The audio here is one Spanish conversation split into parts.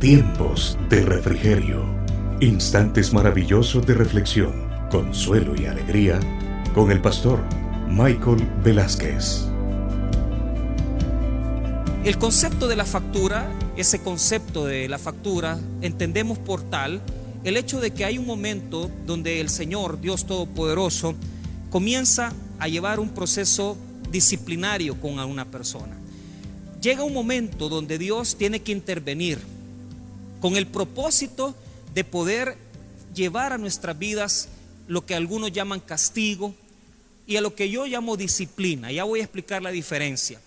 Tiempos de refrigerio. Instantes maravillosos de reflexión, consuelo y alegría con el pastor Michael Velázquez. El concepto de la factura, ese concepto de la factura, entendemos por tal el hecho de que hay un momento donde el Señor, Dios Todopoderoso, comienza a llevar un proceso disciplinario con una persona. Llega un momento donde Dios tiene que intervenir con el propósito de poder llevar a nuestras vidas lo que algunos llaman castigo y a lo que yo llamo disciplina. Ya voy a explicar la diferencia.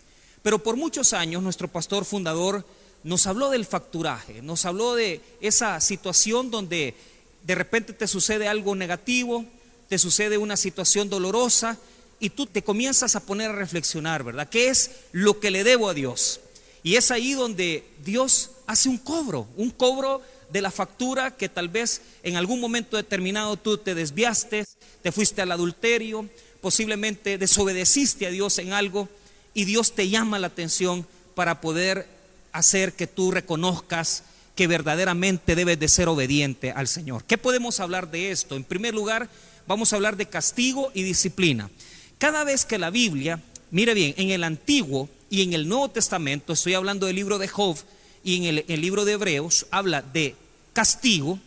Pero por muchos años nuestro pastor fundador nos habló del facturaje, nos habló de esa situación donde de repente te sucede algo negativo, te sucede una situación dolorosa y tú te comienzas a poner a reflexionar, ¿verdad? ¿Qué es lo que le debo a Dios? Y es ahí donde Dios hace un cobro, un cobro de la factura que tal vez en algún momento determinado tú te desviaste, te fuiste al adulterio, posiblemente desobedeciste a Dios en algo y Dios te llama la atención para poder hacer que tú reconozcas que verdaderamente debes de ser obediente al Señor. ¿Qué podemos hablar de esto? En primer lugar, vamos a hablar de castigo y disciplina. Cada vez que la Biblia, mire bien, en el Antiguo y en el Nuevo Testamento, estoy hablando del libro de Job y en el, libro de Hebreos, habla de castigo,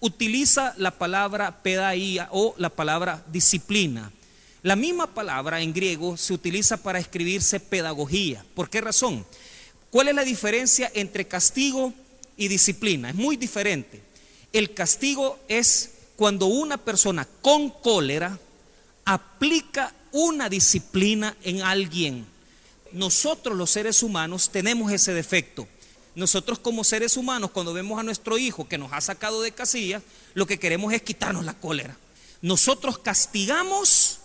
utiliza la palabra pedaía o la palabra disciplina. La misma palabra en griego se utiliza para escribirse pedagogía. ¿Por qué razón? ¿Cuál es la diferencia entre castigo y disciplina? Es muy diferente. El castigo es cuando una persona con cólera aplica una disciplina en alguien. Nosotros los seres humanos tenemos ese defecto. Nosotros como seres humanos, cuando vemos a nuestro hijo que nos ha sacado de casillas, lo que queremos es quitarnos la cólera. Nosotros castigamos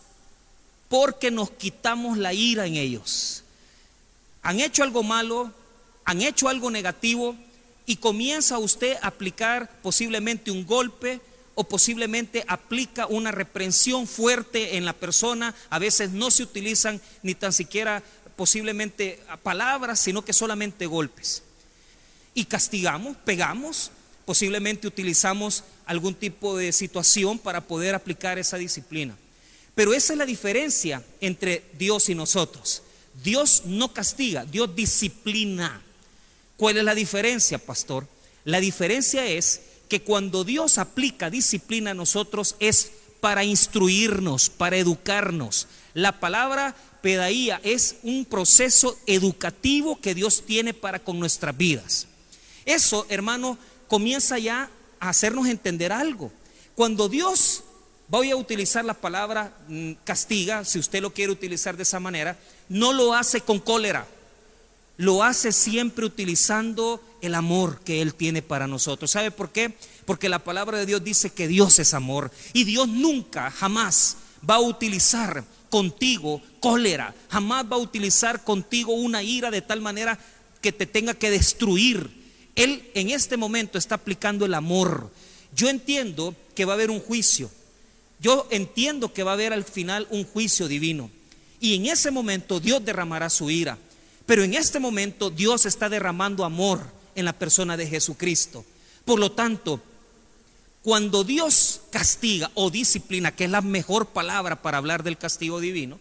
porque nos quitamos la ira en ellos. Han hecho algo malo, han hecho algo negativo y comienza usted a aplicar posiblemente un golpe, o posiblemente aplica una reprensión fuerte en la persona. A veces no se utilizan ni tan siquiera posiblemente palabras, sino que solamente golpes. Y castigamos, pegamos, posiblemente utilizamos algún tipo de situación para poder aplicar esa disciplina. Pero esa es la diferencia entre Dios y nosotros. Dios no castiga, Dios disciplina. ¿Cuál es la diferencia, pastor? La diferencia es que cuando Dios aplica disciplina a nosotros es para instruirnos, para educarnos. La palabra pedaía es un proceso educativo que Dios tiene para con nuestras vidas. Eso, hermano, comienza ya a hacernos entender algo. Cuando Dios, voy a utilizar la palabra mm, castiga, si usted lo quiere utilizar de esa manera, no lo hace con cólera lo hace siempre utilizando el amor que Él tiene para nosotros. ¿Sabe por qué? Porque la palabra de Dios dice que Dios es amor y Dios nunca, jamás va a utilizar contigo cólera, jamás va a utilizar contigo una ira de tal manera que te tenga que destruir. Él en este momento está aplicando el amor. Yo entiendo que va a haber un juicio. Yo entiendo que va a haber al final un juicio divino. Y en ese momento Dios derramará su ira. Pero en este momento Dios está derramando amor en la persona de Jesucristo. Por lo tanto, cuando Dios castiga o disciplina, que es la mejor palabra para hablar del castigo divino,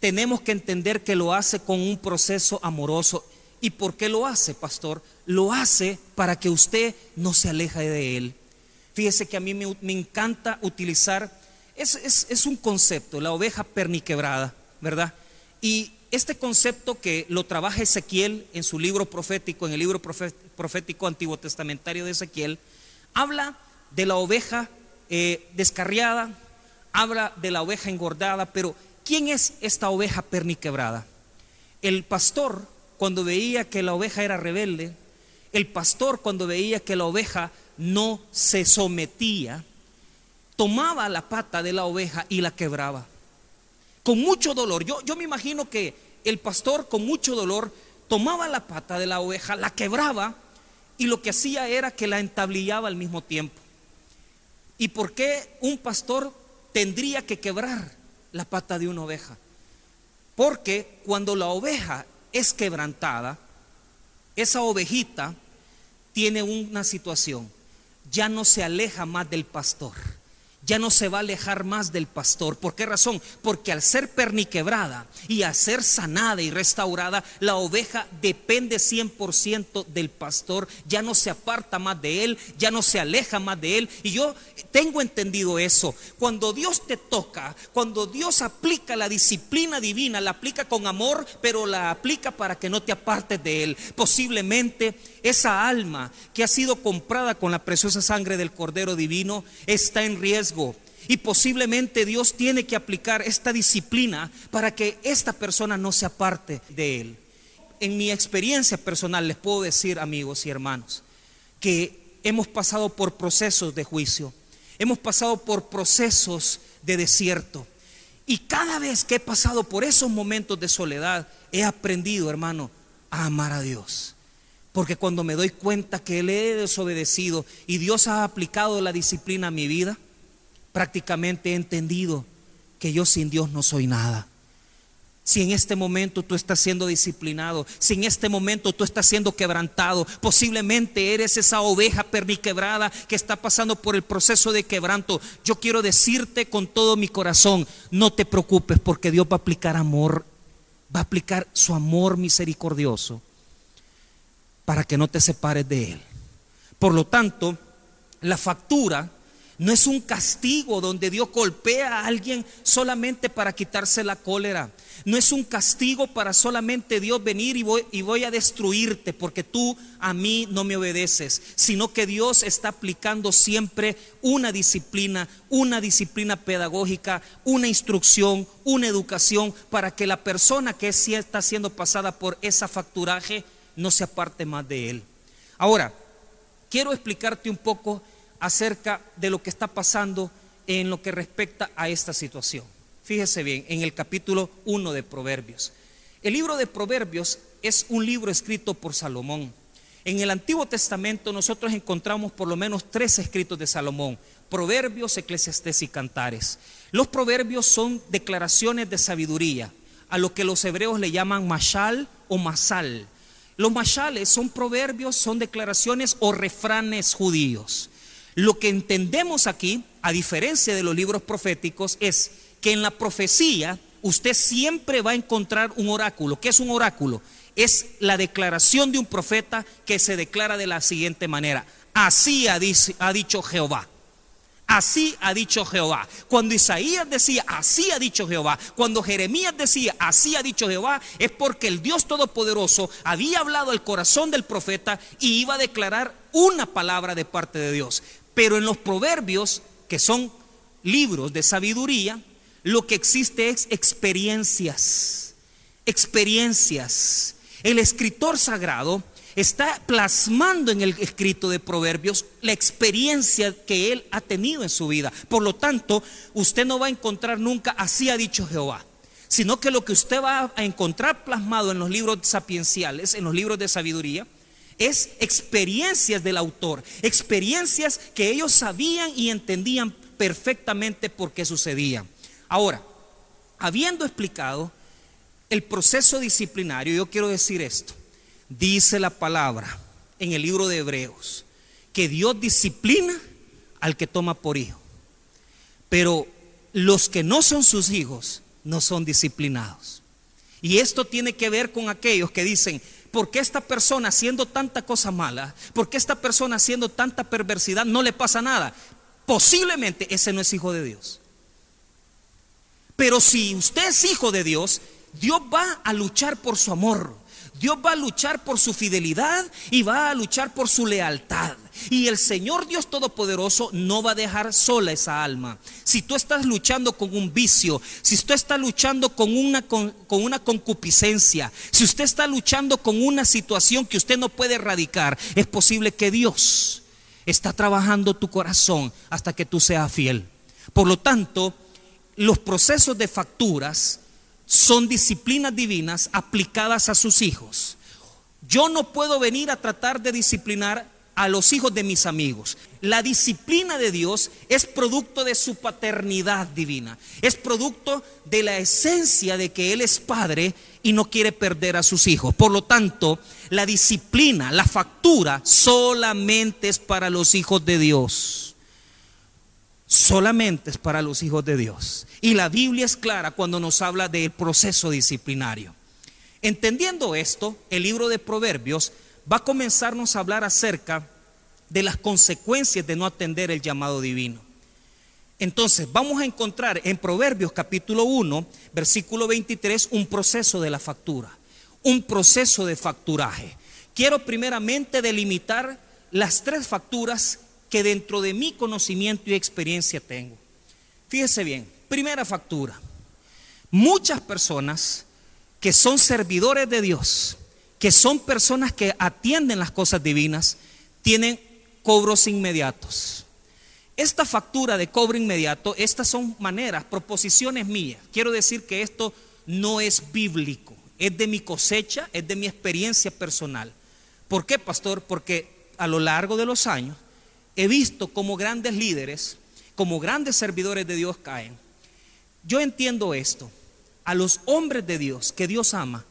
tenemos que entender que lo hace con un proceso amoroso. ¿Y por qué lo hace, pastor? Lo hace para que usted no se aleje de él. Fíjese que a mí me, encanta utilizar, es, es un concepto, la oveja perniquebrada, ¿verdad? Y este concepto que lo trabaja Ezequiel en su libro profético, en el libro profético antiguo testamentario de Ezequiel, habla de la oveja eh, descarriada, habla de la oveja engordada, pero ¿quién es esta oveja perniquebrada? El pastor, cuando veía que la oveja era rebelde, el pastor, cuando veía que la oveja no se sometía, tomaba la pata de la oveja y la quebraba con mucho dolor. Yo, yo me imagino que el pastor con mucho dolor tomaba la pata de la oveja, la quebraba y lo que hacía era que la entablillaba al mismo tiempo. ¿Y por qué un pastor tendría que quebrar la pata de una oveja? Porque cuando la oveja es quebrantada, esa ovejita tiene una situación, ya no se aleja más del pastor ya no se va a alejar más del pastor. ¿Por qué razón? Porque al ser perniquebrada y al ser sanada y restaurada, la oveja depende 100% del pastor, ya no se aparta más de él, ya no se aleja más de él. Y yo tengo entendido eso. Cuando Dios te toca, cuando Dios aplica la disciplina divina, la aplica con amor, pero la aplica para que no te apartes de él. Posiblemente esa alma que ha sido comprada con la preciosa sangre del Cordero Divino está en riesgo. Y posiblemente Dios tiene que aplicar esta disciplina para que esta persona no se aparte de Él. En mi experiencia personal les puedo decir, amigos y hermanos, que hemos pasado por procesos de juicio, hemos pasado por procesos de desierto. Y cada vez que he pasado por esos momentos de soledad, he aprendido, hermano, a amar a Dios. Porque cuando me doy cuenta que le he desobedecido y Dios ha aplicado la disciplina a mi vida, prácticamente he entendido que yo sin Dios no soy nada. Si en este momento tú estás siendo disciplinado, si en este momento tú estás siendo quebrantado, posiblemente eres esa oveja perniquebrada que está pasando por el proceso de quebranto. Yo quiero decirte con todo mi corazón, no te preocupes porque Dios va a aplicar amor, va a aplicar su amor misericordioso para que no te separes de Él. Por lo tanto, la factura no es un castigo donde Dios golpea a alguien solamente para quitarse la cólera. No es un castigo para solamente Dios venir y voy, y voy, a destruirte porque tú a mí no me obedeces, sino que Dios está aplicando siempre una disciplina, una disciplina pedagógica, una instrucción, una educación para que la persona que está siendo pasada por esa facturaje no se aparte más de él. Ahora, quiero explicarte un poco acerca de lo que está pasando en lo que respecta a esta situación. Fíjese bien, en el capítulo 1 de Proverbios. El libro de Proverbios es un libro escrito por Salomón. En el Antiguo Testamento nosotros encontramos por lo menos tres escritos de Salomón, Proverbios, Eclesiastés y Cantares. Los proverbios son declaraciones de sabiduría, a lo que los hebreos le llaman mashal o masal. Los mashales son proverbios, son declaraciones o refranes judíos. Lo que entendemos aquí, a diferencia de los libros proféticos, es que en la profecía usted siempre va a encontrar un oráculo. ¿Qué es un oráculo? Es la declaración de un profeta que se declara de la siguiente manera. Así ha, dicho Jehová. Así ha dicho Jehová. Cuando Isaías decía, así ha dicho Jehová. Cuando Jeremías decía, así ha dicho Jehová, es porque el Dios Todopoderoso había hablado al corazón del profeta y iba a declarar una palabra de parte de Dios. Pero en los proverbios, que son libros de sabiduría, lo que existe es experiencias. Experiencias. El escritor sagrado está plasmando en el escrito de Proverbios la experiencia que él ha tenido en su vida. Por lo tanto, usted no va a encontrar nunca así ha dicho Jehová, sino que lo que usted va a encontrar plasmado en los libros sapienciales, en los libros de sabiduría, es experiencias del autor, experiencias que ellos sabían y entendían perfectamente por qué sucedían. Ahora, habiendo explicado el proceso disciplinario, yo quiero decir esto. Dice la palabra en el libro de Hebreos que Dios disciplina al que toma por hijo. Pero los que no son sus hijos no son disciplinados. Y esto tiene que ver con aquellos que dicen, ¿por qué esta persona haciendo tanta cosa mala? ¿Por qué esta persona haciendo tanta perversidad no le pasa nada? Posiblemente ese no es hijo de Dios. Pero si usted es hijo de Dios, Dios va a luchar por su amor. Dios va a luchar por su fidelidad y va a luchar por su lealtad. Y el Señor Dios Todopoderoso no va a dejar sola esa alma. Si tú estás luchando con un vicio, si usted está luchando con una, con, una concupiscencia, si usted está luchando con una situación que usted no puede erradicar, es posible que Dios está trabajando tu corazón hasta que tú seas fiel. Por lo tanto, los procesos de facturas son disciplinas divinas aplicadas a sus hijos. Yo no puedo venir a tratar de disciplinar a los hijos de mis amigos. La disciplina de Dios es producto de su paternidad divina, es producto de la esencia de que Él es padre y no quiere perder a sus hijos. Por lo tanto, la disciplina, la factura, solamente es para los hijos de Dios. Solamente es para los hijos de Dios. Y la Biblia es clara cuando nos habla del proceso disciplinario. Entendiendo esto, el libro de Proverbios va a comenzarnos a hablar acerca de las consecuencias de no atender el llamado divino. Entonces, vamos a encontrar en Proverbios capítulo 1, versículo 23, un proceso de la factura, un proceso de facturaje. Quiero primeramente delimitar las tres facturas que dentro de mi conocimiento y experiencia tengo. Fíjese bien, primera factura. Muchas personas que son servidores de Dios, que son personas que atienden las cosas divinas, tienen cobros inmediatos. Esta factura de cobro inmediato, estas son maneras, proposiciones mías. Quiero decir que esto no es bíblico, es de mi cosecha, es de mi experiencia personal. ¿Por qué, pastor? Porque a lo largo de los años he visto como grandes líderes, como grandes servidores de Dios caen. Yo entiendo esto. A los hombres de Dios que Dios ama,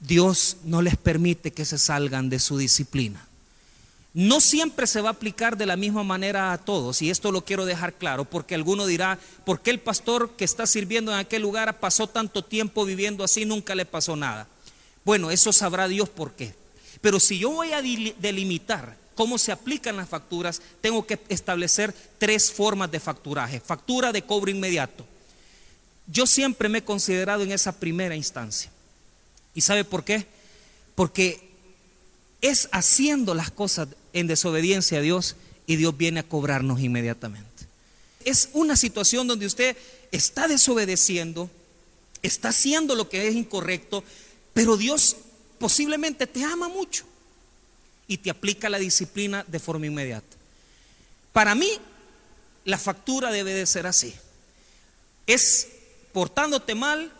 Dios no les permite que se salgan de su disciplina. No siempre se va a aplicar de la misma manera a todos, y esto lo quiero dejar claro, porque alguno dirá, ¿por qué el pastor que está sirviendo en aquel lugar pasó tanto tiempo viviendo así, nunca le pasó nada? Bueno, eso sabrá Dios por qué. Pero si yo voy a delimitar cómo se aplican las facturas, tengo que establecer tres formas de facturaje. Factura de cobro inmediato. Yo siempre me he considerado en esa primera instancia. ¿Y sabe por qué? Porque es haciendo las cosas en desobediencia a Dios y Dios viene a cobrarnos inmediatamente. Es una situación donde usted está desobedeciendo, está haciendo lo que es incorrecto, pero Dios posiblemente te ama mucho y te aplica la disciplina de forma inmediata. Para mí, la factura debe de ser así. Es portándote mal,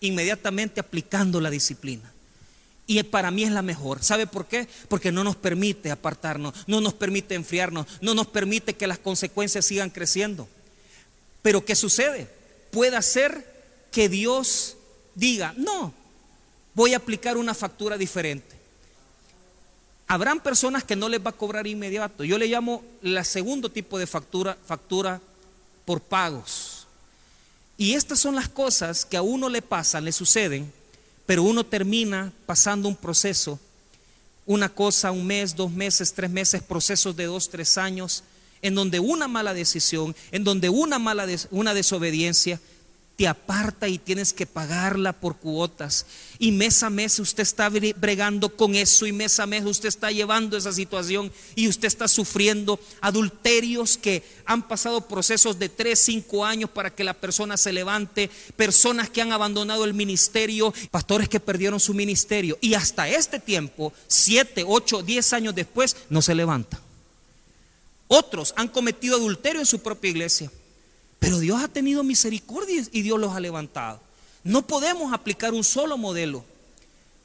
inmediatamente aplicando la disciplina. Y para mí es la mejor. ¿Sabe por qué? Porque no nos permite apartarnos, no nos permite enfriarnos, no nos permite que las consecuencias sigan creciendo. Pero ¿qué sucede? Puede ser que Dios diga, no, voy a aplicar una factura diferente. Habrán personas que no les va a cobrar inmediato. Yo le llamo la segundo tipo de factura, factura por pagos. Y estas son las cosas que a uno le pasan, le suceden, pero uno termina pasando un proceso, una cosa, un mes, dos meses, tres meses, procesos de dos, tres años, en donde una mala decisión, en donde una mala una desobediencia aparta y tienes que pagarla por cuotas. Y mes a mes usted está bregando con eso y mes a mes usted está llevando esa situación y usted está sufriendo adulterios que han pasado procesos de 3, 5 años para que la persona se levante, personas que han abandonado el ministerio, pastores que perdieron su ministerio y hasta este tiempo, 7, 8, 10 años después, no se levanta. Otros han cometido adulterio en su propia iglesia pero Dios ha tenido misericordia y Dios los ha levantado. No podemos aplicar un solo modelo,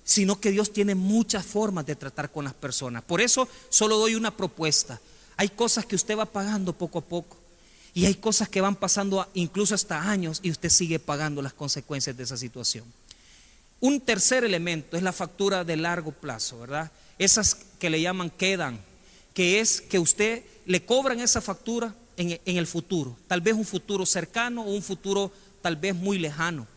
sino que Dios tiene muchas formas de tratar con las personas. Por eso solo doy una propuesta. Hay cosas que usted va pagando poco a poco. Y hay cosas que van pasando incluso hasta años y usted sigue pagando las consecuencias de esa situación. Un tercer elemento es la factura de largo plazo, ¿verdad? Esas que le llaman quedan, que es que usted le cobran esa factura en, el futuro, tal vez un futuro cercano o un futuro tal vez muy lejano.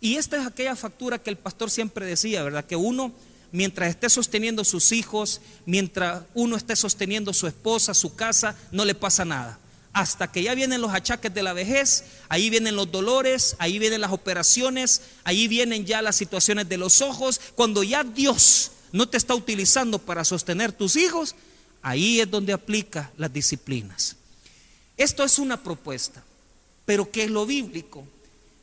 Y esta es aquella factura que el pastor siempre decía, ¿verdad? Que uno, mientras esté sosteniendo sus hijos, mientras uno esté sosteniendo su esposa, su casa, no le pasa nada. Hasta que ya vienen los achaques de la vejez, ahí vienen los dolores, ahí vienen las operaciones, ahí vienen ya las situaciones de los ojos. Cuando ya Dios no te está utilizando para sostener tus hijos, ahí es donde aplica las disciplinas. Esto es una propuesta, pero que es lo bíblico,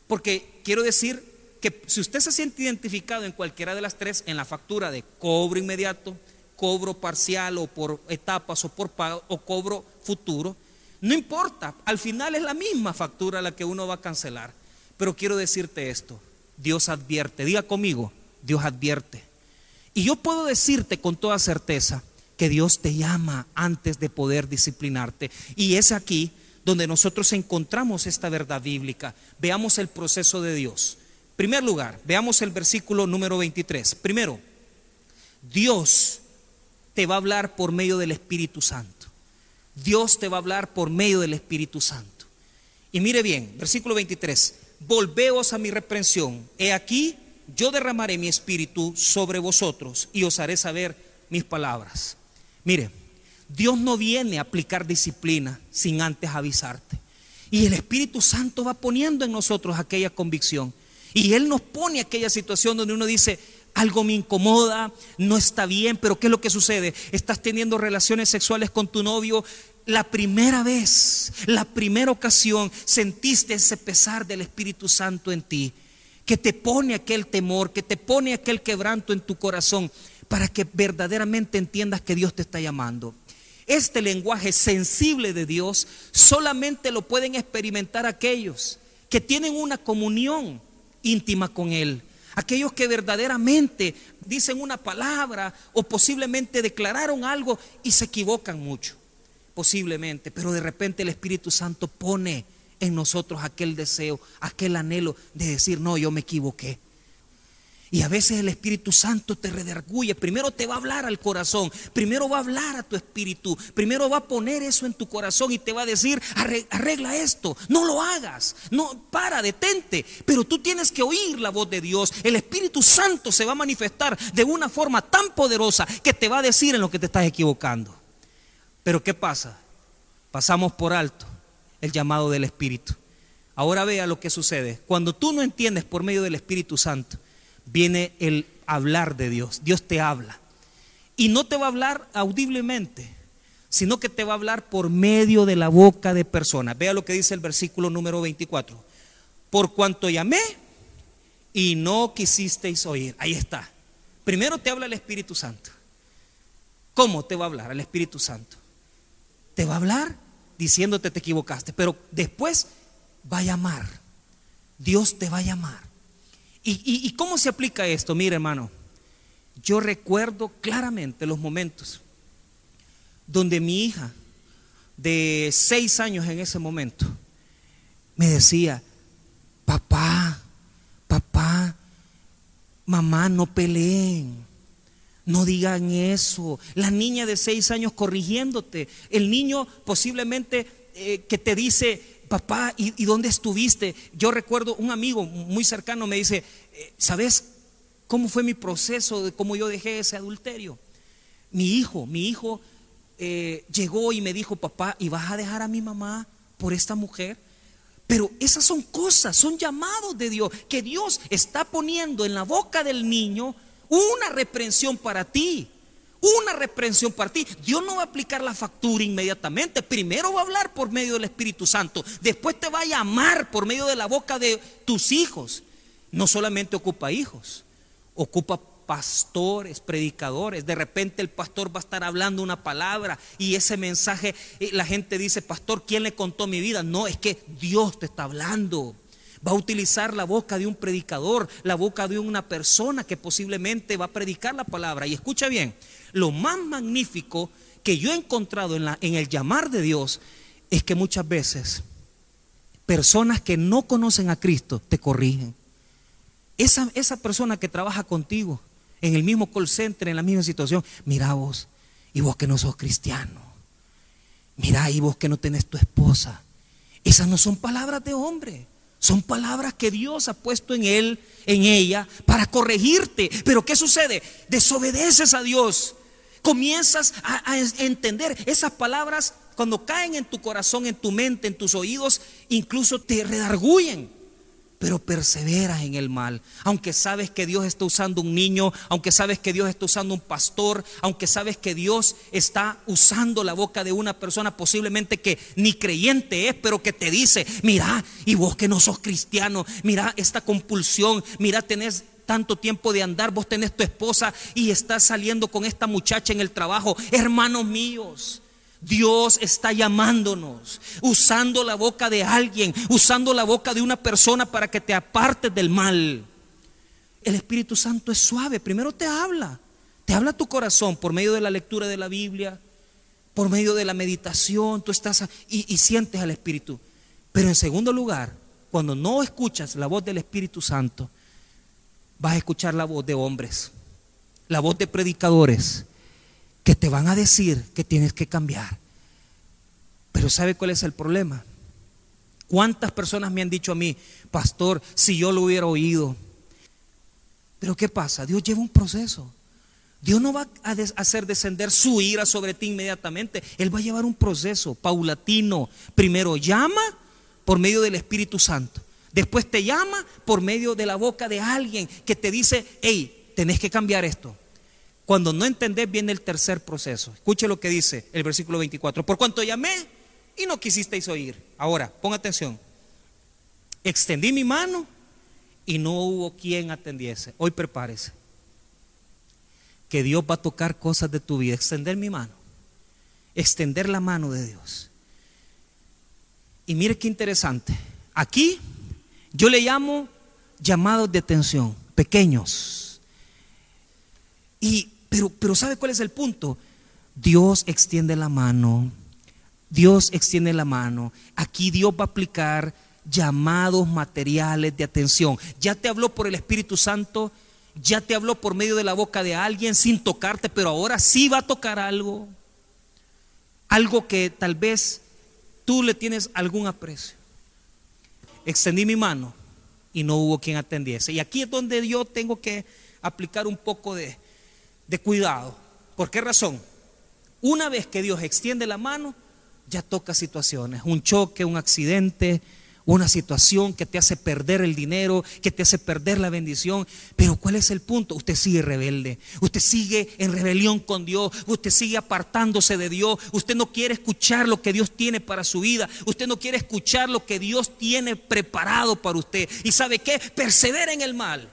porque quiero decir que si usted se siente identificado en cualquiera de las tres, en la factura de cobro inmediato, cobro parcial o por etapas o por pago o cobro futuro, no importa, al final es la misma factura la que uno va a cancelar. Pero quiero decirte esto, Dios advierte, diga conmigo, Dios advierte. Y yo puedo decirte con toda certeza que Dios te llama antes de poder disciplinarte. Y es aquí donde nosotros encontramos esta verdad bíblica. Veamos el proceso de Dios. Primer lugar, veamos el versículo número 23. Primero, Dios te va a hablar por medio del Espíritu Santo. Dios te va a hablar por medio del Espíritu Santo. Y mire bien, versículo 23, volveos a mi reprensión. He aquí, yo derramaré mi espíritu sobre vosotros y os haré saber mis palabras. Mire, Dios no viene a aplicar disciplina sin antes avisarte. Y el Espíritu Santo va poniendo en nosotros aquella convicción. Y Él nos pone aquella situación donde uno dice, algo me incomoda, no está bien, pero ¿qué es lo que sucede? Estás teniendo relaciones sexuales con tu novio. La primera vez, la primera ocasión, sentiste ese pesar del Espíritu Santo en ti, que te pone aquel temor, que te pone aquel quebranto en tu corazón, para que verdaderamente entiendas que Dios te está llamando. Este lenguaje sensible de Dios solamente lo pueden experimentar aquellos que tienen una comunión íntima con Él. Aquellos que verdaderamente dicen una palabra o posiblemente declararon algo y se equivocan mucho, posiblemente, pero de repente el Espíritu Santo pone en nosotros aquel deseo, aquel anhelo de decir, no, yo me equivoqué. Y a veces el Espíritu Santo te redarguye. Primero te va a hablar al corazón. Primero va a hablar a tu espíritu. Primero va a poner eso en tu corazón y te va a decir, arregla esto. No lo hagas. No, para, detente. Pero tú tienes que oír la voz de Dios. El Espíritu Santo se va a manifestar de una forma tan poderosa que te va a decir en lo que te estás equivocando. Pero ¿qué pasa? Pasamos por alto el llamado del Espíritu. Ahora vea lo que sucede. Cuando tú no entiendes por medio del Espíritu Santo, viene el hablar de Dios. Dios te habla. Y no te va a hablar audiblemente, sino que te va a hablar por medio de la boca de personas. Vea lo que dice el versículo número 24. Por cuanto llamé y no quisisteis oír. Ahí está. Primero te habla el Espíritu Santo. ¿Cómo te va a hablar el Espíritu Santo? Te va a hablar diciéndote te equivocaste, pero después va a llamar. Dios te va a llamar. ¿Y, cómo se aplica esto? Mire, hermano, yo recuerdo claramente los momentos donde mi hija, de seis años en ese momento, me decía, papá, papá, mamá, no peleen. No digan eso. La niña de seis años corrigiéndote. El niño posiblemente eh, que te dice, papá, ¿y, dónde estuviste? Yo recuerdo un amigo muy cercano me dice, eh, ¿sabes cómo fue mi proceso de cómo yo dejé ese adulterio? Mi hijo, mi hijo eh, llegó y me dijo, papá, ¿y vas a dejar a mi mamá por esta mujer? Pero esas son cosas, son llamados de Dios, que Dios está poniendo en la boca del niño una reprensión para ti una reprensión para ti. Dios no va a aplicar la factura inmediatamente. Primero va a hablar por medio del Espíritu Santo. Después te va a llamar por medio de la boca de tus hijos. No solamente ocupa hijos, ocupa pastores, predicadores. De repente el pastor va a estar hablando una palabra y ese mensaje, eh, la gente dice, pastor, ¿quién le contó mi vida? No, es que Dios te está hablando. Va a utilizar la boca de un predicador, la boca de una persona que posiblemente va a predicar la palabra. Y escucha bien, lo más magnífico que yo he encontrado en, la, en el llamar de Dios es que muchas veces personas que no conocen a Cristo te corrigen. Esa, esa persona que trabaja contigo en el mismo call center, en la misma situación, mira vos, y vos que no sos cristiano, mira y vos que no tenés tu esposa. Esas no son palabras de hombre. Son palabras que Dios ha puesto en él, en ella, para corregirte. Pero ¿qué sucede? Desobedeces a Dios. Comienzas a, entender esas palabras cuando caen en tu corazón, en tu mente, en tus oídos, incluso te redarguyen pero perseveras en el mal. Aunque sabes que Dios está usando un niño, aunque sabes que Dios está usando un pastor, aunque sabes que Dios está usando la boca de una persona posiblemente que ni creyente es, pero que te dice, mira, y vos que no sos cristiano, mira esta compulsión, mira, tenés tanto tiempo de andar, vos tenés tu esposa y estás saliendo con esta muchacha en el trabajo, hermanos míos. Dios está llamándonos, usando la boca de alguien, usando la boca de una persona para que te apartes del mal. El Espíritu Santo es suave, primero te habla, te habla tu corazón por medio de la lectura de la Biblia, por medio de la meditación, tú estás y, y sientes al Espíritu. Pero en segundo lugar, cuando no escuchas la voz del Espíritu Santo, vas a escuchar la voz de hombres, la voz de predicadores que te van a decir que tienes que cambiar. Pero ¿sabe cuál es el problema? ¿Cuántas personas me han dicho a mí, pastor, si yo lo hubiera oído? Pero ¿qué pasa? Dios lleva un proceso. Dios no va a hacer descender su ira sobre ti inmediatamente. Él va a llevar un proceso paulatino. Primero llama por medio del Espíritu Santo. Después te llama por medio de la boca de alguien que te dice, hey, tenés que cambiar esto. Cuando no entendés viene el tercer proceso. Escuche lo que dice el versículo 24. Por cuanto llamé y no quisisteis oír. Ahora, ponga atención. Extendí mi mano y no hubo quien atendiese. Hoy prepárese. Que Dios va a tocar cosas de tu vida. Extender mi mano. Extender la mano de Dios. Y mire qué interesante. Aquí yo le llamo llamados de atención, pequeños. Y, pero, pero ¿sabe cuál es el punto? Dios extiende la mano Dios extiende la mano. Aquí Dios va a aplicar llamados materiales de atención. Ya te habló por el Espíritu Santo, ya te habló por medio de la boca de alguien sin tocarte, pero ahora sí va a tocar algo. Algo que tal vez tú le tienes algún aprecio. Extendí mi mano y no hubo quien atendiese. Y aquí es donde yo tengo que aplicar un poco de, de cuidado. ¿Por qué razón? Una vez que Dios extiende la mano, ya toca situaciones, un choque, un accidente, una situación que te hace perder el dinero, que te hace perder la bendición. Pero ¿cuál es el punto? Usted sigue rebelde, usted sigue en rebelión con Dios, usted sigue apartándose de Dios, usted no quiere escuchar lo que Dios tiene para su vida, usted no quiere escuchar lo que Dios tiene preparado para usted. ¿Y sabe qué? Persevera en el mal.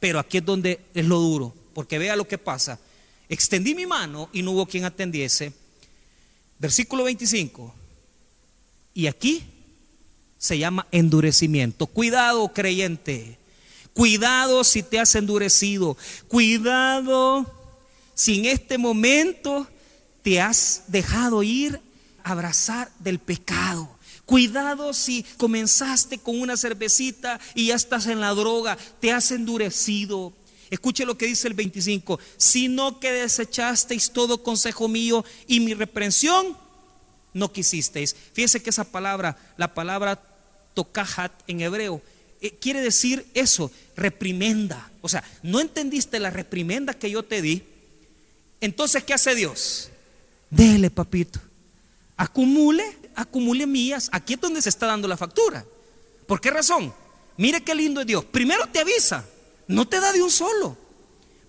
Pero aquí es donde es lo duro, porque vea lo que pasa. Extendí mi mano y no hubo quien atendiese Versículo 25. Y aquí se llama endurecimiento. Cuidado, creyente. Cuidado si te has endurecido. Cuidado si en este momento te has dejado ir a abrazar del pecado. Cuidado si comenzaste con una cervecita y ya estás en la droga, te has endurecido. Escuche lo que dice el 25, sino que desechasteis todo consejo mío y mi reprensión no quisisteis. Fíjese que esa palabra, la palabra tokahat en hebreo, eh, quiere decir eso, reprimenda. O sea, no entendiste la reprimenda que yo te di. Entonces, ¿qué hace Dios? Dele, papito. Acumule, acumule mías. Aquí es donde se está dando la factura. ¿Por qué razón? Mire qué lindo es Dios. Primero te avisa. No te da de un solo.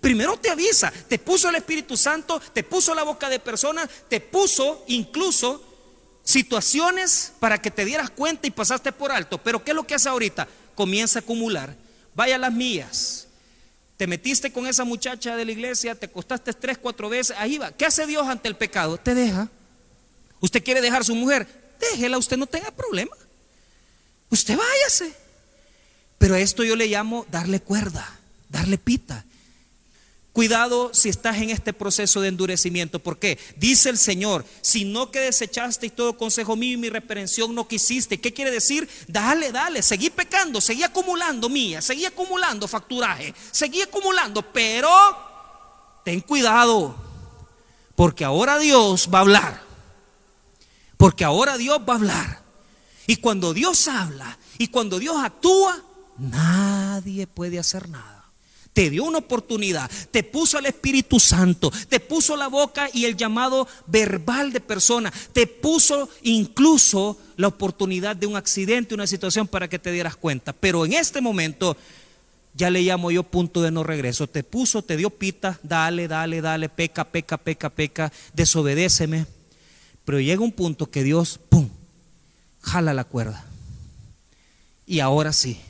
Primero te avisa, te puso el Espíritu Santo, te puso la boca de personas, te puso incluso situaciones para que te dieras cuenta y pasaste por alto. Pero ¿qué es lo que hace ahorita? Comienza a acumular. Vaya las mías. Te metiste con esa muchacha de la iglesia, te costaste tres, cuatro veces, ahí va. ¿Qué hace Dios ante el pecado? Te deja. Usted quiere dejar a su mujer, déjela, usted no tenga problema. Usted váyase. Pero a esto yo le llamo darle cuerda, darle pita. Cuidado si estás en este proceso de endurecimiento. porque Dice el Señor, si no que desechaste todo consejo mío y mi reprensión no quisiste. ¿Qué quiere decir? Dale, dale, seguí pecando, seguí acumulando mía, seguí acumulando facturaje, seguí acumulando, pero ten cuidado, porque ahora Dios va a hablar. Porque ahora Dios va a hablar. Y cuando Dios habla y cuando Dios actúa, Nadie puede hacer nada. Te dio una oportunidad, te puso el Espíritu Santo, te puso la boca y el llamado verbal de persona, te puso incluso la oportunidad de un accidente, una situación para que te dieras cuenta. Pero en este momento ya le llamo yo punto de no regreso. Te puso, te dio pita, dale, dale, dale, peca, peca, peca, peca, desobedéceme. Pero llega un punto que Dios, ¡pum!, jala la cuerda. Y ahora sí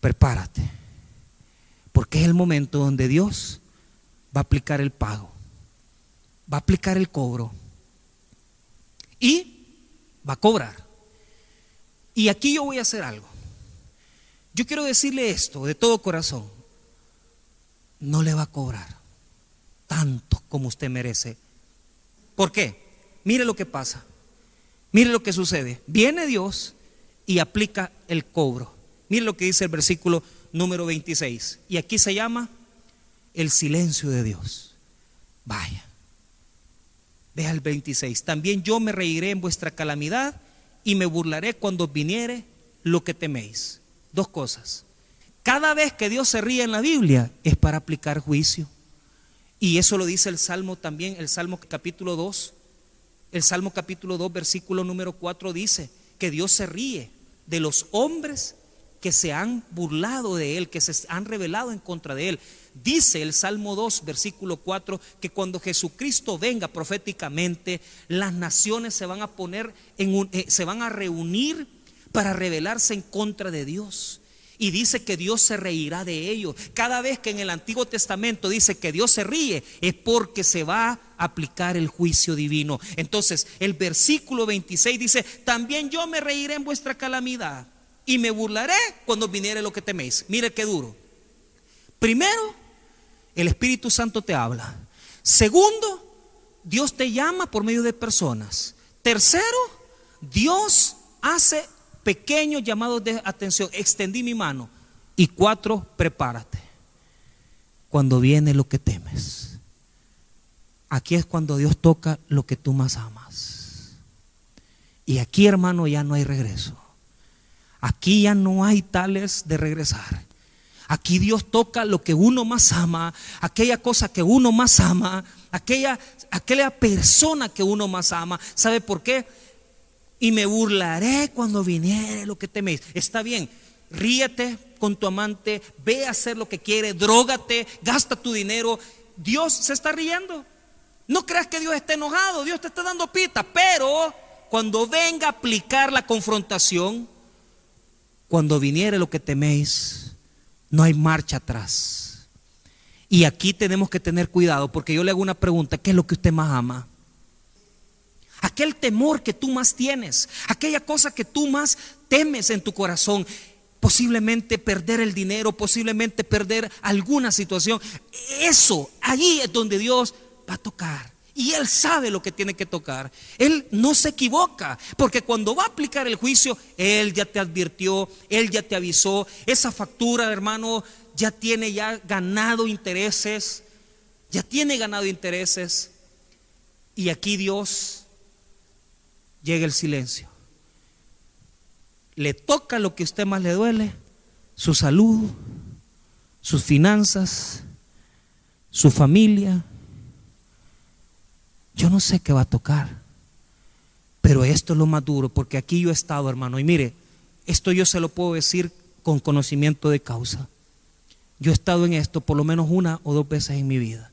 prepárate. Porque es el momento donde Dios va a aplicar el pago, va a aplicar el cobro y va a cobrar. Y aquí yo voy a hacer algo. Yo quiero decirle esto de todo corazón. No le va a cobrar. tanto como usted merece. ¿Por qué? Mire lo que pasa. Mire lo que sucede. Viene Dios y aplica el cobro. Mire lo que dice el versículo número 26. Y aquí se llama el silencio de Dios. Vaya. Vea el 26. También yo me reiré en vuestra calamidad y me burlaré cuando viniere lo que teméis. Dos cosas. Cada vez que Dios se ríe en la Biblia es para aplicar juicio. Y eso lo dice el Salmo también, el Salmo capítulo 2. El Salmo capítulo 2, versículo número 4 dice que Dios se ríe de los hombres que se han burlado de Él, que se han revelado en contra de Él. Dice el Salmo 2, versículo 4, que cuando Jesucristo venga proféticamente, las naciones se van a poner en un, eh, se van a reunir para rebelarse en contra de Dios. Y dice que Dios se reirá de ellos. Cada vez que en el Antiguo Testamento dice que Dios se ríe, es porque se va a aplicar el juicio divino. Entonces, el versículo 26 dice, también yo me reiré en vuestra calamidad y me burlaré cuando viniere lo que teméis. Mire qué duro. Primero, el Espíritu Santo te habla. Segundo, Dios te llama por medio de personas. Tercero, Dios hace pequeños llamados de atención. Extendí mi mano. Y cuatro, prepárate. Cuando viene lo que temes. Aquí es cuando Dios toca lo que tú más amas. Y aquí, hermano, ya no hay regreso. Aquí ya no hay tales de regresar. Aquí Dios toca lo que uno más ama, aquella cosa que uno más ama, aquella, aquella persona que uno más ama. ¿Sabe por qué? Y me burlaré cuando viniere lo que teméis. Está bien, ríete con tu amante, ve a hacer lo que quiere, drógate, gasta tu dinero. Dios se está riendo. No creas que Dios esté enojado, Dios te está dando pita, pero cuando venga a aplicar la confrontación, cuando viniere lo que teméis, no hay marcha atrás. Y aquí tenemos que tener cuidado porque yo le hago una pregunta, ¿qué es lo que usted más ama? Aquel temor que tú más tienes, aquella cosa que tú más temes en tu corazón, posiblemente perder el dinero, posiblemente perder alguna situación. Eso, allí es donde Dios va a tocar. Y Él sabe lo que tiene que tocar. Él no se equivoca, porque cuando va a aplicar el juicio, Él ya te advirtió, Él ya te avisó. Esa factura, hermano, ya tiene ya ganado intereses, ya tiene ganado intereses. Y aquí Dios llega el silencio. Le toca lo que a usted más le duele, su salud, sus finanzas, su familia, yo no sé qué va a tocar, pero esto es lo más duro, porque aquí yo he estado, hermano, y mire, esto yo se lo puedo decir con conocimiento de causa. Yo he estado en esto por lo menos una o dos veces en mi vida.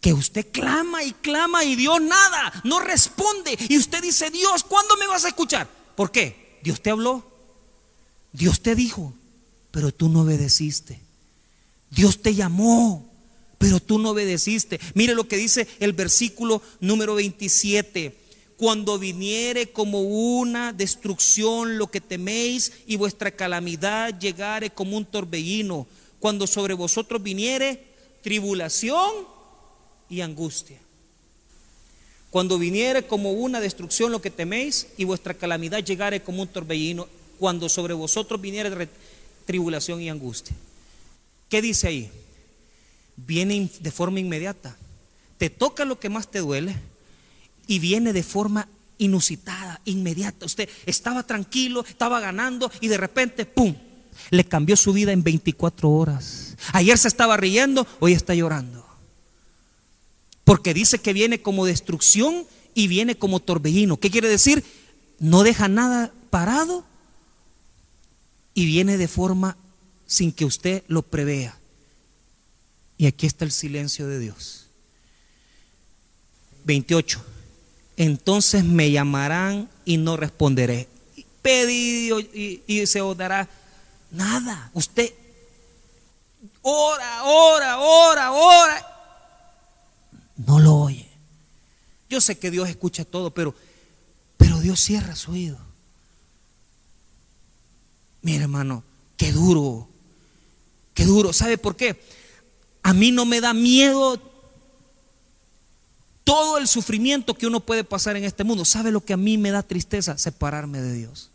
Que usted clama y clama y Dios nada, no responde. Y usted dice, Dios, ¿cuándo me vas a escuchar? ¿Por qué? Dios te habló, Dios te dijo, pero tú no obedeciste. Dios te llamó, pero tú no obedeciste. Mire lo que dice el versículo número 27. Cuando viniere como una destrucción lo que teméis y vuestra calamidad llegare como un torbellino, cuando sobre vosotros viniere tribulación y angustia. Cuando viniere como una destrucción lo que teméis y vuestra calamidad llegare como un torbellino, cuando sobre vosotros viniere tribulación y angustia. ¿Qué dice ahí? Viene de forma inmediata. Te toca lo que más te duele y viene de forma inusitada, inmediata. Usted estaba tranquilo, estaba ganando y de repente, ¡pum! Le cambió su vida en 24 horas. Ayer se estaba riendo, hoy está llorando. Porque dice que viene como destrucción y viene como torbellino. ¿Qué quiere decir? No deja nada parado y viene de forma sin que usted lo prevea. Y aquí está el silencio de Dios. 28. Entonces me llamarán y no responderé. Pedido y, se os dará nada. Usted ora, ora, ora, ora. No lo oye. Yo sé que Dios escucha todo, pero, pero Dios cierra su oído. Mira, hermano, qué duro. Qué duro. ¿Sabe por qué? A mí no me da miedo todo el sufrimiento que uno puede pasar en este mundo. ¿Sabe lo que a mí me da tristeza? Separarme de Dios.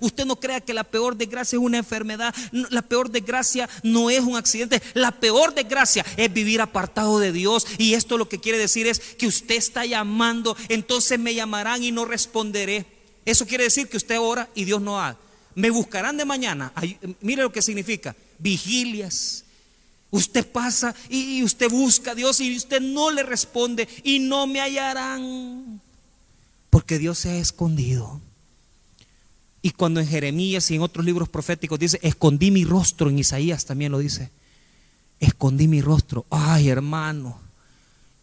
Usted no crea que la peor desgracia es una enfermedad, la peor desgracia no es un accidente, la peor desgracia es vivir apartado de Dios. Y esto lo que quiere decir es que usted está llamando, entonces me llamarán y no responderé. Eso quiere decir que usted ora y Dios no ha. Me buscarán de mañana. mire lo que significa. Vigilias. Usted pasa y usted busca a Dios y usted no le responde y no me hallarán. Porque Dios se ha escondido. Y cuando en Jeremías y en otros libros proféticos dice, escondí mi rostro, en Isaías también lo dice, escondí mi rostro. Ay, hermano,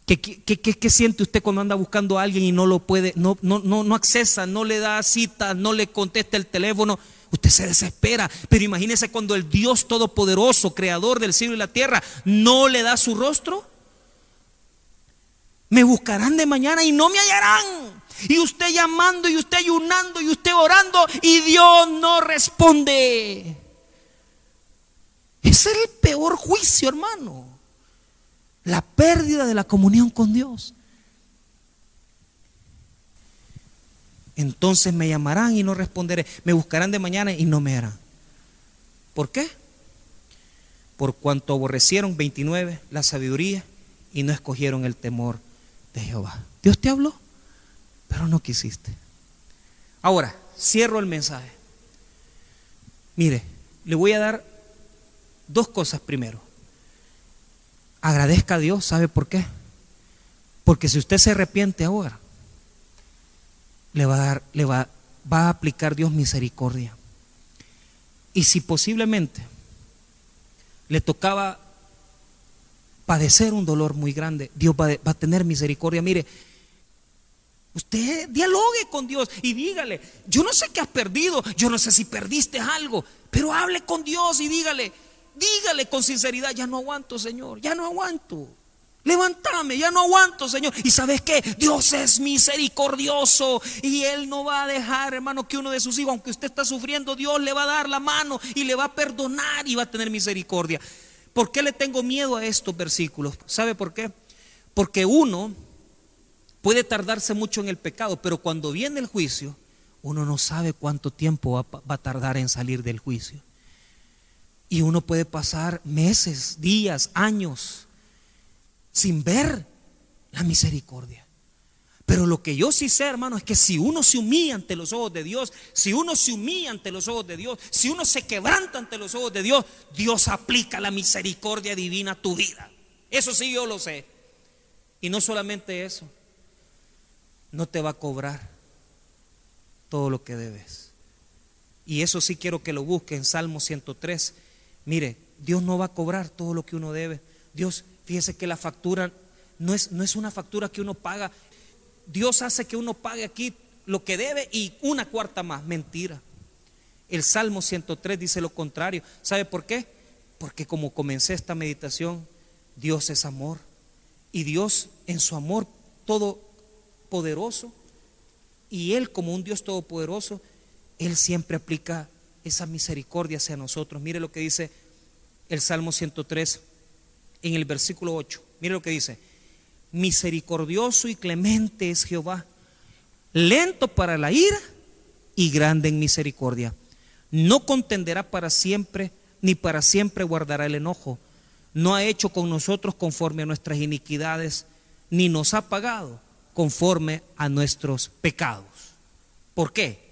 ¿qué, qué, siente usted cuando anda buscando a alguien y no lo puede, no, no, no, no accesa, no le da cita, no le contesta el teléfono? Usted se desespera, pero imagínese cuando el Dios Todopoderoso, Creador del cielo y la tierra, no le da su rostro. Me buscarán de mañana y no me hallarán. Y usted llamando y usted ayunando y usted orando y Dios no responde. Es el peor juicio, hermano. La pérdida de la comunión con Dios. Entonces me llamarán y no responderé. Me buscarán de mañana y no me harán. ¿Por qué? Por cuanto aborrecieron 29 la sabiduría y no escogieron el temor de Jehová. ¿Dios te habló? pero no quisiste. Ahora, cierro el mensaje. Mire, le voy a dar dos cosas primero. Agradezca a Dios, ¿sabe por qué? Porque si usted se arrepiente ahora, le va a dar, le va, va a aplicar Dios misericordia. Y si posiblemente le tocaba padecer un dolor muy grande, Dios va, va a tener misericordia. Mire, Usted dialogue con Dios y dígale, yo no sé qué has perdido, yo no sé si perdiste algo, pero hable con Dios y dígale, dígale con sinceridad, ya no aguanto, Señor, ya no aguanto. Levántame, ya no aguanto, Señor. Y sabes qué? Dios es misericordioso y Él no va a dejar, hermano, que uno de sus hijos, aunque usted está sufriendo, Dios le va a dar la mano y le va a perdonar y va a tener misericordia. ¿Por qué le tengo miedo a estos versículos? ¿Sabe por qué? Porque uno puede tardarse mucho en el pecado, pero cuando viene el juicio, uno no sabe cuánto tiempo va, a tardar en salir del juicio. Y uno puede pasar meses, días, años sin ver la misericordia. Pero lo que yo sí sé, hermano, es que si uno se humilla ante los ojos de Dios, si uno se humilla ante los ojos de Dios, si uno se quebranta ante los ojos de Dios, Dios aplica la misericordia divina a tu vida. Eso sí yo lo sé. Y no solamente eso, no te va a cobrar todo lo que debes. Y eso sí quiero que lo busque en Salmo 103. Mire, Dios no va a cobrar todo lo que uno debe. Dios, fíjese que la factura no es, no es una factura que uno paga. Dios hace que uno pague aquí lo que debe y una cuarta más. Mentira. El Salmo 103 dice lo contrario. ¿Sabe por qué? Porque como comencé esta meditación, Dios es amor. Y Dios en su amor todo poderoso y Él como un Dios todopoderoso, Él siempre aplica esa misericordia hacia nosotros. Mire lo que dice el Salmo 103 en el versículo 8. Mire lo que dice. Misericordioso y clemente es Jehová, lento para la ira y grande en misericordia. No contenderá para siempre, ni para siempre guardará el enojo. No ha hecho con nosotros conforme a nuestras iniquidades, ni nos ha pagado conforme a nuestros pecados. ¿Por qué?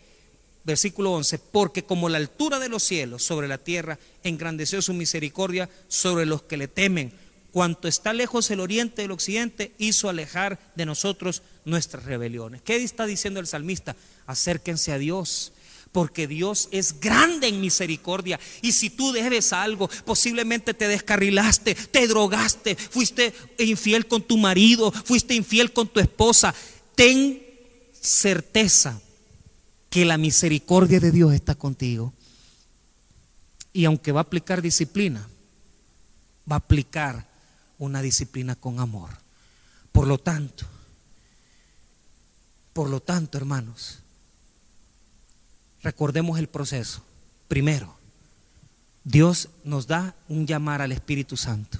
Versículo 11, porque como la altura de los cielos sobre la tierra, engrandeció su misericordia sobre los que le temen. Cuanto está lejos el oriente del occidente, hizo alejar de nosotros nuestras rebeliones. ¿Qué está diciendo el salmista? Acérquense a Dios, porque Dios es grande en misericordia. Y si tú debes algo, posiblemente te descarrilaste, te drogaste, fuiste infiel con tu marido, fuiste infiel con tu esposa, ten certeza que la misericordia de Dios está contigo. Y aunque va a aplicar disciplina, va a aplicar una disciplina con amor. Por lo tanto, por lo tanto, hermanos, Recordemos el proceso. Primero, Dios nos da un llamar al Espíritu Santo.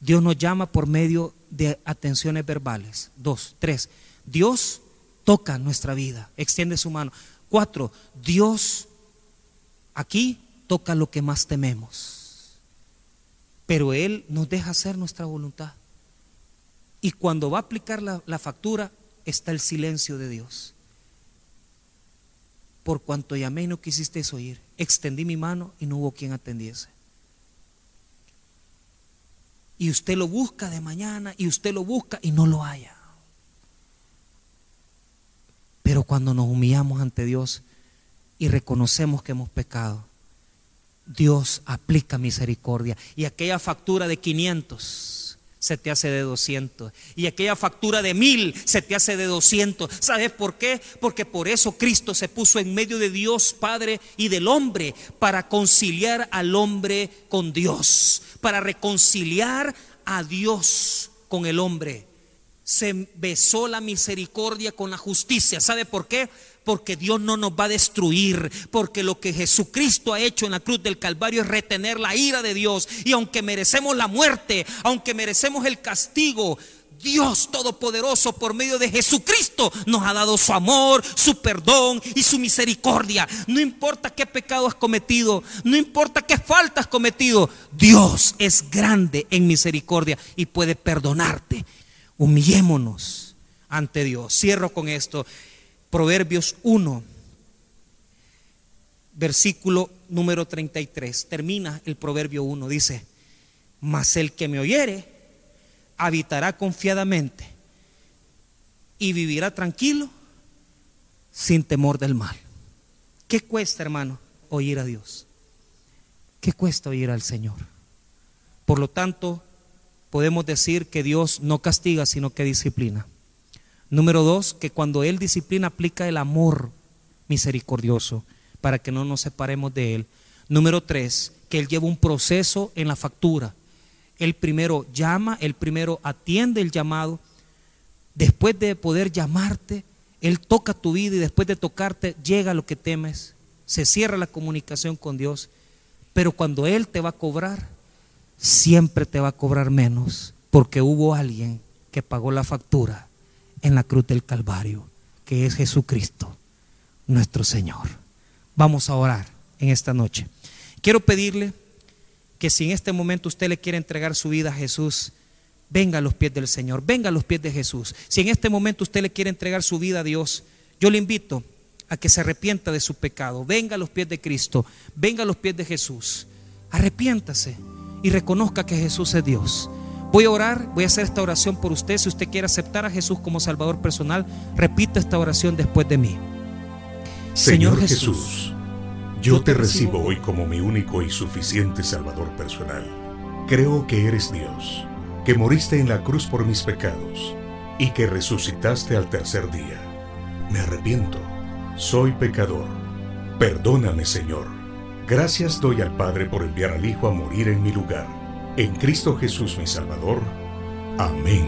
Dios nos llama por medio de atenciones verbales. Dos, tres, Dios toca nuestra vida, extiende su mano. Cuatro, Dios aquí toca lo que más tememos. Pero Él nos deja hacer nuestra voluntad. Y cuando va a aplicar la, factura, está el silencio de Dios. Por cuanto llamé y no quisisteis oír, extendí mi mano y no hubo quien atendiese. Y usted lo busca de mañana y usted lo busca y no lo haya. Pero cuando nos humillamos ante Dios y reconocemos que hemos pecado, Dios aplica misericordia. Y aquella factura de 500 se te hace de 200. Y aquella factura de mil se te hace de 200. ¿Sabes por qué? Porque por eso Cristo se puso en medio de Dios Padre y del hombre para conciliar al hombre con Dios, para reconciliar a Dios con el hombre. Se besó la misericordia con la justicia. ¿Sabe por qué? Porque Dios no nos va a destruir, porque lo que Jesucristo ha hecho en la cruz del Calvario es retener la ira de Dios. Y aunque merecemos la muerte, aunque merecemos el castigo, Dios Todopoderoso por medio de Jesucristo nos ha dado su amor, su perdón y su misericordia. No importa qué pecado has cometido, no importa qué falta has cometido, Dios es grande en misericordia y puede perdonarte. Humillémonos ante Dios. Cierro con esto. Proverbios 1, versículo número 33. Termina el Proverbio 1, dice, mas el que me oyere habitará confiadamente y vivirá tranquilo sin temor del mal. ¿Qué cuesta, hermano, oír a Dios? ¿Qué cuesta oír al Señor? Por lo tanto, podemos decir que Dios no castiga, sino que disciplina. Número dos, que cuando Él disciplina aplica el amor misericordioso para que no nos separemos de Él. Número tres, que Él lleva un proceso en la factura. Él primero llama, Él primero atiende el llamado. Después de poder llamarte, Él toca tu vida y después de tocarte llega lo que temes. Se cierra la comunicación con Dios. Pero cuando Él te va a cobrar, siempre te va a cobrar menos porque hubo alguien que pagó la factura en la cruz del Calvario, que es Jesucristo, nuestro Señor. Vamos a orar en esta noche. Quiero pedirle que si en este momento usted le quiere entregar su vida a Jesús, venga a los pies del Señor, venga a los pies de Jesús. Si en este momento usted le quiere entregar su vida a Dios, yo le invito a que se arrepienta de su pecado, venga a los pies de Cristo, venga a los pies de Jesús, arrepiéntase y reconozca que Jesús es Dios. Voy a orar, voy a hacer esta oración por usted. Si usted quiere aceptar a Jesús como Salvador personal, repita esta oración después de mí. Señor, Jesús, yo te recibo hoy como mi único y suficiente Salvador personal. Creo que eres Dios, que moriste en la cruz por mis pecados y que resucitaste al tercer día. Me arrepiento, soy pecador. Perdóname, Señor. Gracias doy al Padre por enviar al Hijo a morir en mi lugar en Cristo Jesús mi Salvador. Amén.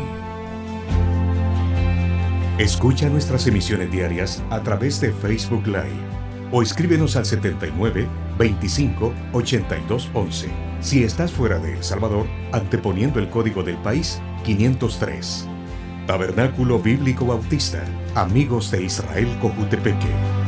Escucha nuestras emisiones diarias a través de Facebook Live o escríbenos al 79 25 82 11 si estás fuera de El Salvador, anteponiendo el código del país 503. Tabernáculo Bíblico Bautista, Amigos de Israel Cojutepeque.